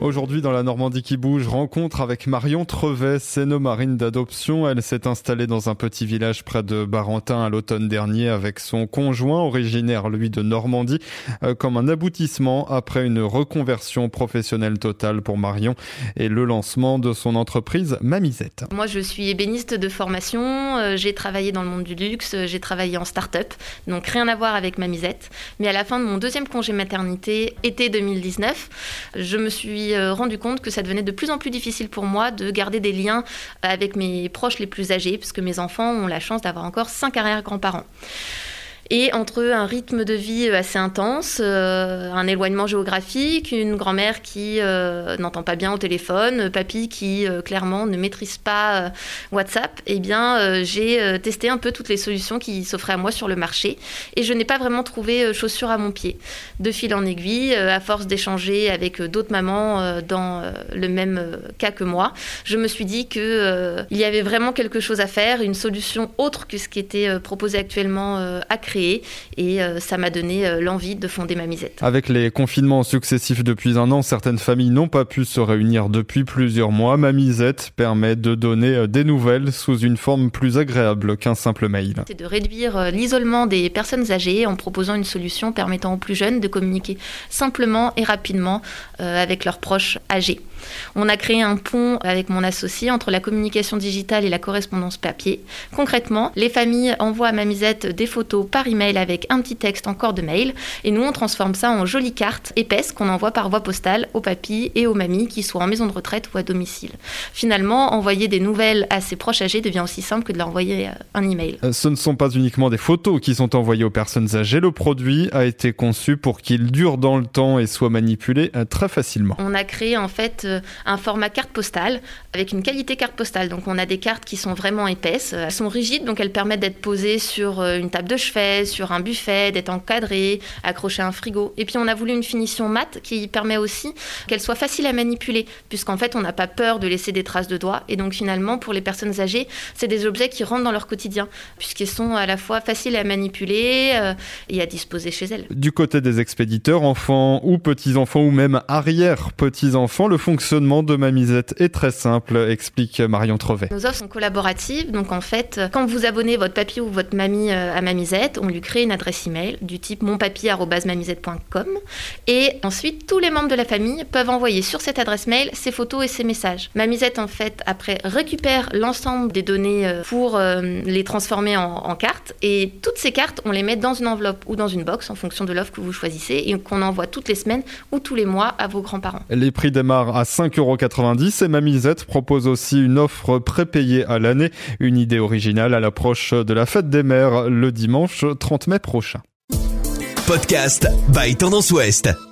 Aujourd'hui, dans la Normandie qui bouge, rencontre avec Marion Trevet, marine d'adoption. Elle s'est installée dans un petit village près de Barentin à l'automne dernier avec son conjoint, originaire lui de Normandie, euh, comme un aboutissement après une reconversion professionnelle totale pour Marion et le lancement de son entreprise Mamisette. Moi, je suis ébéniste de formation. Euh, j'ai travaillé dans le monde du luxe. J'ai travaillé en start-up. Donc, rien à voir avec Mamisette. Mais à la fin de mon deuxième congé maternité, été 2019, je me suis euh, rendu compte que ça devenait de plus en plus difficile pour moi de garder des liens avec mes proches les plus âgés, puisque mes enfants ont la chance d'avoir encore cinq arrière-grands-parents. Et entre un rythme de vie euh, assez intense, euh, un éloignement géographique, une grand-mère qui euh, n'entend pas bien au téléphone, papy qui clairement ne maîtrise pas WhatsApp, eh bien j'ai testé un peu toutes les solutions qui s'offraient à moi sur le marché et je n'ai pas vraiment trouvé chaussure à mon pied. De fil en aiguille, à force d'échanger avec d'autres mamans dans le même cas que moi, je me suis dit qu'il il y avait vraiment quelque chose à faire, une solution autre que ce qui était proposé actuellement à créer et euh, ça m'a donné euh, l'envie de fonder ma misette. Avec les confinements successifs depuis un an, certaines familles n'ont pas pu se réunir depuis plusieurs mois. Ma misette permet de donner euh, des nouvelles sous une forme plus agréable qu'un simple mail. C'est de réduire l'isolement des personnes âgées en proposant une solution permettant aux plus jeunes de communiquer simplement et rapidement avec leurs proches âgés. On a créé un pont avec mon associé entre la communication digitale et la correspondance papier. Concrètement, les familles envoient à Mamisette des photos par email avec un petit texte encore de mail et nous on transforme ça en jolies cartes épaisses qu'on envoie par voie postale aux papis et aux mamies qui soient en maison de retraite ou à domicile. Finalement, envoyer des nouvelles à ses proches âgés devient aussi simple que de leur envoyer euh, un email. Euh, ce ne sont pas uniquement des photos qui sont envoyées aux personnes âgées, le produit a été conçu pour qu'il dure dans le temps et soit manipulé euh, très facilement. On a créé en fait un format carte postale avec une qualité carte postale. Donc on a des cartes qui sont vraiment épaisses, elles sont rigides donc elles permettent d'être posées sur une table de chevet, sur un buffet, d'être encadré, accroché à un frigo. Et puis on a voulu une finition mate qui permet aussi qu'elle soit facile à manipuler, puisqu'en fait on n'a pas peur de laisser des traces de doigts. Et donc finalement pour les personnes âgées, c'est des objets qui rentrent dans leur quotidien, puisqu'ils sont à la fois faciles à manipuler euh, et à disposer chez elles. Du côté des expéditeurs, enfants ou petits-enfants ou même arrière-petits-enfants, le fonctionnement de Mamisette est très simple, explique Marion Trevet. Nos offres sont collaboratives, donc en fait, quand vous abonnez votre papy ou votre mamie euh, à Mamisette, on lui crée une adresse email du type monpapier.mamisette.com et ensuite tous les membres de la famille peuvent envoyer sur cette adresse mail ses photos et ses messages. Mamisette en fait après récupère l'ensemble des données euh, pour euh, les transformer en, cartes et toutes ces cartes on les met dans une enveloppe ou dans une box en fonction de l'offre que vous choisissez et qu'on envoie toutes les semaines ou tous les mois à vos grands-parents. Les prix démarrent à 5,90€ et Mamisette propose aussi une offre prépayée à l'année, une idée originale à l'approche de la fête des mères le dimanche 30 mai prochain. Podcast by Tendance Ouest.